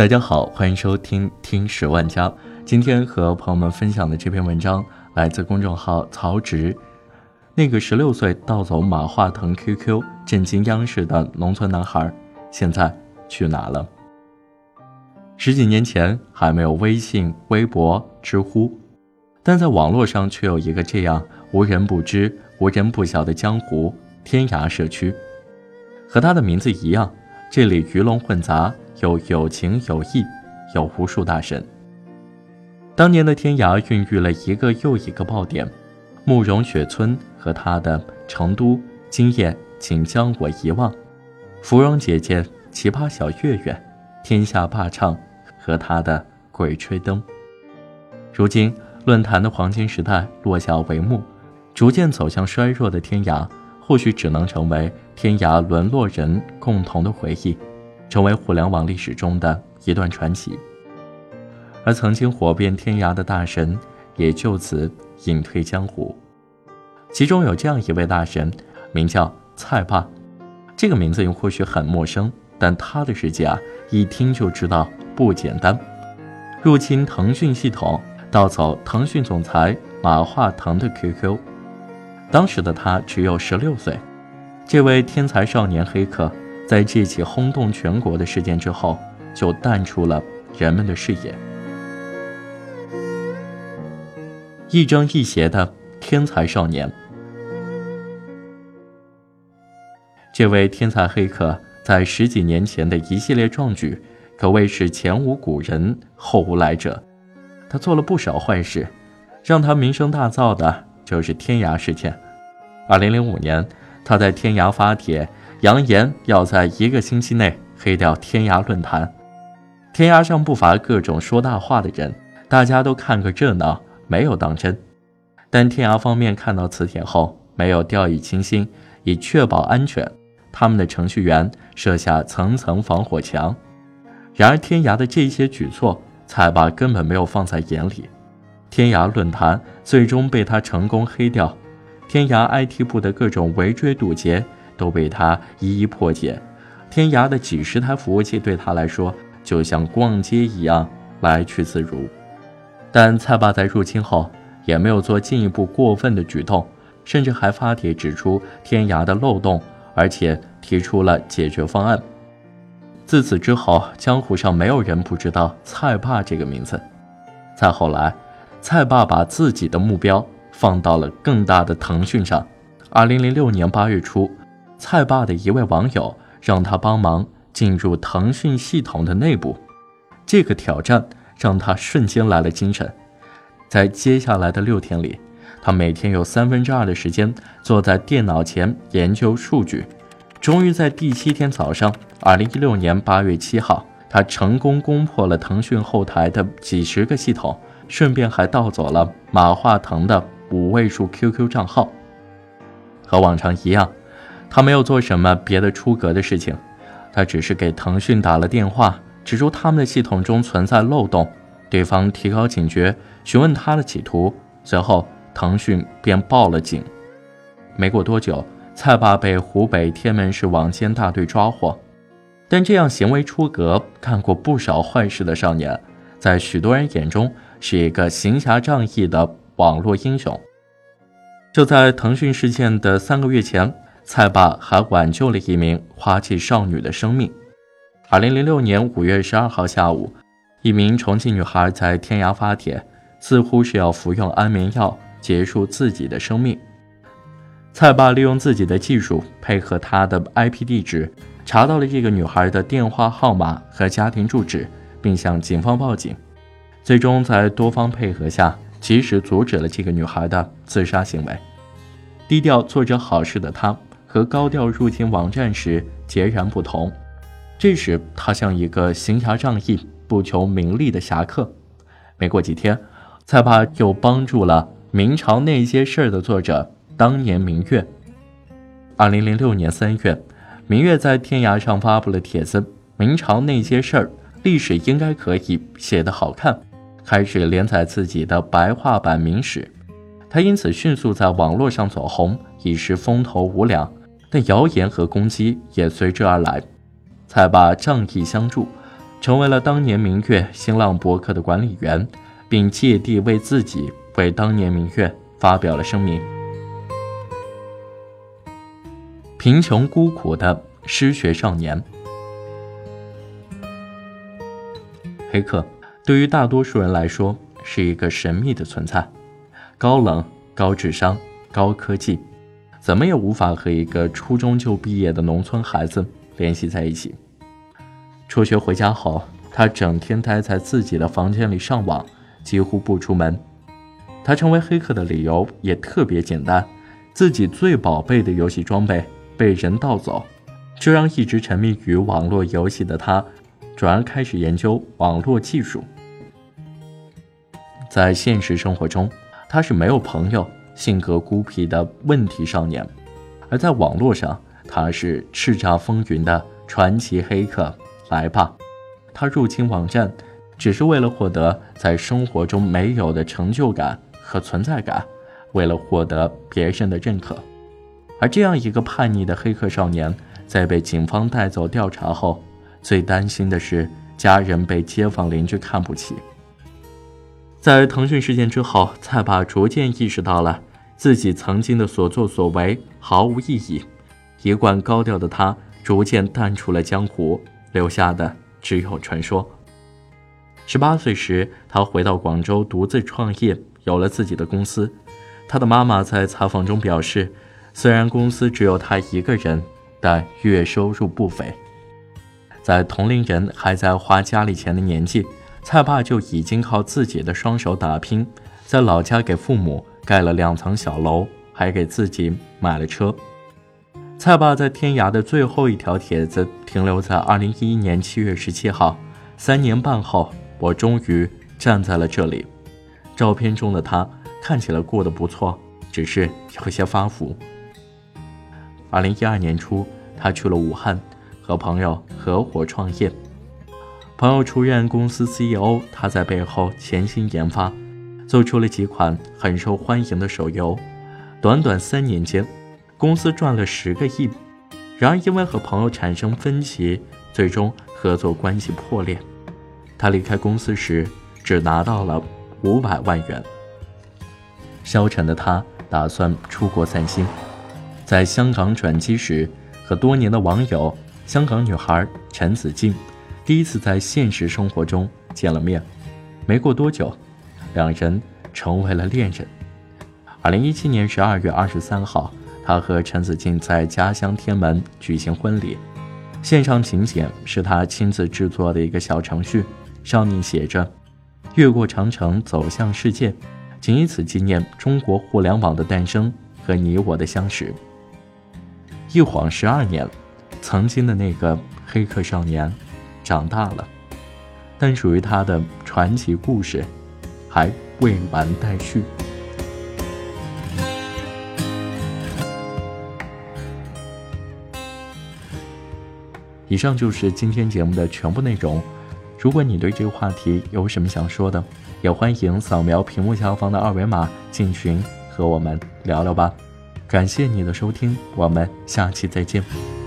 大家好，欢迎收听听十万家。今天和朋友们分享的这篇文章来自公众号曹植。那个十六岁盗走马化腾 QQ、震惊央视的农村男孩，现在去哪了？十几年前还没有微信、微博、知乎，但在网络上却有一个这样无人不知、无人不晓的江湖——天涯社区。和他的名字一样，这里鱼龙混杂。有有情有义，有无数大神。当年的天涯孕育了一个又一个爆点，慕容雪村和他的《成都》，今夜请将我遗忘，芙蓉姐姐、奇葩小月月，天下霸唱和他的《鬼吹灯》。如今论坛的黄金时代落下帷幕，逐渐走向衰弱的天涯，或许只能成为天涯沦落人共同的回忆。成为互联网历史中的一段传奇，而曾经火遍天涯的大神也就此隐退江湖。其中有这样一位大神，名叫蔡爸。这个名字又或许很陌生，但他的事迹啊，一听就知道不简单。入侵腾讯系统，盗走腾讯总裁马化腾的 QQ。当时的他只有十六岁，这位天才少年黑客。在这起轰动全国的事件之后，就淡出了人们的视野。亦正亦邪的天才少年，这位天才黑客在十几年前的一系列壮举，可谓是前无古人后无来者。他做了不少坏事，让他名声大噪的就是天涯事件。二零零五年，他在天涯发帖。扬言要在一个星期内黑掉天涯论坛，天涯上不乏各种说大话的人，大家都看个热闹，没有当真。但天涯方面看到此帖后，没有掉以轻心，以确保安全，他们的程序员设下层层防火墙。然而，天涯的这些举措，蔡爸根本没有放在眼里。天涯论坛最终被他成功黑掉，天涯 IT 部的各种围追堵截。都被他一一破解，天涯的几十台服务器对他来说就像逛街一样来去自如。但蔡爸在入侵后也没有做进一步过分的举动，甚至还发帖指出天涯的漏洞，而且提出了解决方案。自此之后，江湖上没有人不知道蔡爸这个名字。再后来，蔡爸把自己的目标放到了更大的腾讯上。二零零六年八月初。蔡爸的一位网友让他帮忙进入腾讯系统的内部，这个挑战让他瞬间来了精神。在接下来的六天里，他每天有三分之二的时间坐在电脑前研究数据。终于在第七天早上，二零一六年八月七号，他成功攻破了腾讯后台的几十个系统，顺便还盗走了马化腾的五位数 QQ 账号。和往常一样。他没有做什么别的出格的事情，他只是给腾讯打了电话，指出他们的系统中存在漏洞，对方提高警觉，询问他的企图，随后腾讯便报了警。没过多久，蔡爸被湖北天门市网监大队抓获。但这样行为出格、干过不少坏事的少年，在许多人眼中是一个行侠仗义的网络英雄。就在腾讯事件的三个月前。蔡爸还挽救了一名花季少女的生命。二零零六年五月十二号下午，一名重庆女孩在天涯发帖，似乎是要服用安眠药结束自己的生命。蔡爸利用自己的技术，配合他的 IP 地址，查到了这个女孩的电话号码和家庭住址，并向警方报警。最终在多方配合下，及时阻止了这个女孩的自杀行为。低调做着好事的他。和高调入侵网站时截然不同，这时他像一个行侠仗义、不求名利的侠客。没过几天，蔡爸又帮助了《明朝那些事儿》的作者当年明月。二零零六年三月，明月在天涯上发布了帖子：“明朝那些事儿，历史应该可以写得好看。”开始连载自己的白话版明史。他因此迅速在网络上走红，一时风头无两。但谣言和攻击也随之而来。蔡爸仗义相助，成为了当年明月新浪博客的管理员，并借地为自己为当年明月发表了声明。贫穷孤苦的失学少年，黑客对于大多数人来说是一个神秘的存在，高冷、高智商、高科技，怎么也无法和一个初中就毕业的农村孩子联系在一起。辍学回家后，他整天待在自己的房间里上网，几乎不出门。他成为黑客的理由也特别简单：自己最宝贝的游戏装备。被人盗走，这让一直沉迷于网络游戏的他，转而开始研究网络技术。在现实生活中，他是没有朋友、性格孤僻的问题少年；而在网络上，他是叱咤风云的传奇黑客。来吧，他入侵网站，只是为了获得在生活中没有的成就感和存在感，为了获得别人的认可。而这样一个叛逆的黑客少年，在被警方带走调查后，最担心的是家人被街坊邻居看不起。在腾讯事件之后，蔡爸逐渐意识到了自己曾经的所作所为毫无意义，一贯高调的他逐渐淡出了江湖，留下的只有传说。十八岁时，他回到广州独自创业，有了自己的公司。他的妈妈在采访中表示。虽然公司只有他一个人，但月收入不菲。在同龄人还在花家里钱的年纪，蔡爸就已经靠自己的双手打拼，在老家给父母盖了两层小楼，还给自己买了车。蔡爸在天涯的最后一条帖子停留在二零一一年七月十七号，三年半后，我终于站在了这里。照片中的他看起来过得不错，只是有些发福。二零一二年初，他去了武汉，和朋友合伙创业。朋友出任公司 CEO，他在背后潜心研发，做出了几款很受欢迎的手游。短短三年间，公司赚了十个亿。然而，因为和朋友产生分歧，最终合作关系破裂。他离开公司时，只拿到了五百万元。消沉的他打算出国散心。在香港转机时，和多年的网友香港女孩陈子静第一次在现实生活中见了面。没过多久，两人成为了恋人。二零一七年十二月二十三号，他和陈子静在家乡天门举行婚礼。线上请柬是他亲自制作的一个小程序，上面写着“越过长城走向世界”，仅以此纪念中国互联网的诞生和你我的相识。一晃十二年，曾经的那个黑客少年长大了，但属于他的传奇故事还未完待续。以上就是今天节目的全部内容。如果你对这个话题有什么想说的，也欢迎扫描屏幕下方的二维码进群和我们聊聊吧。感谢你的收听，我们下期再见。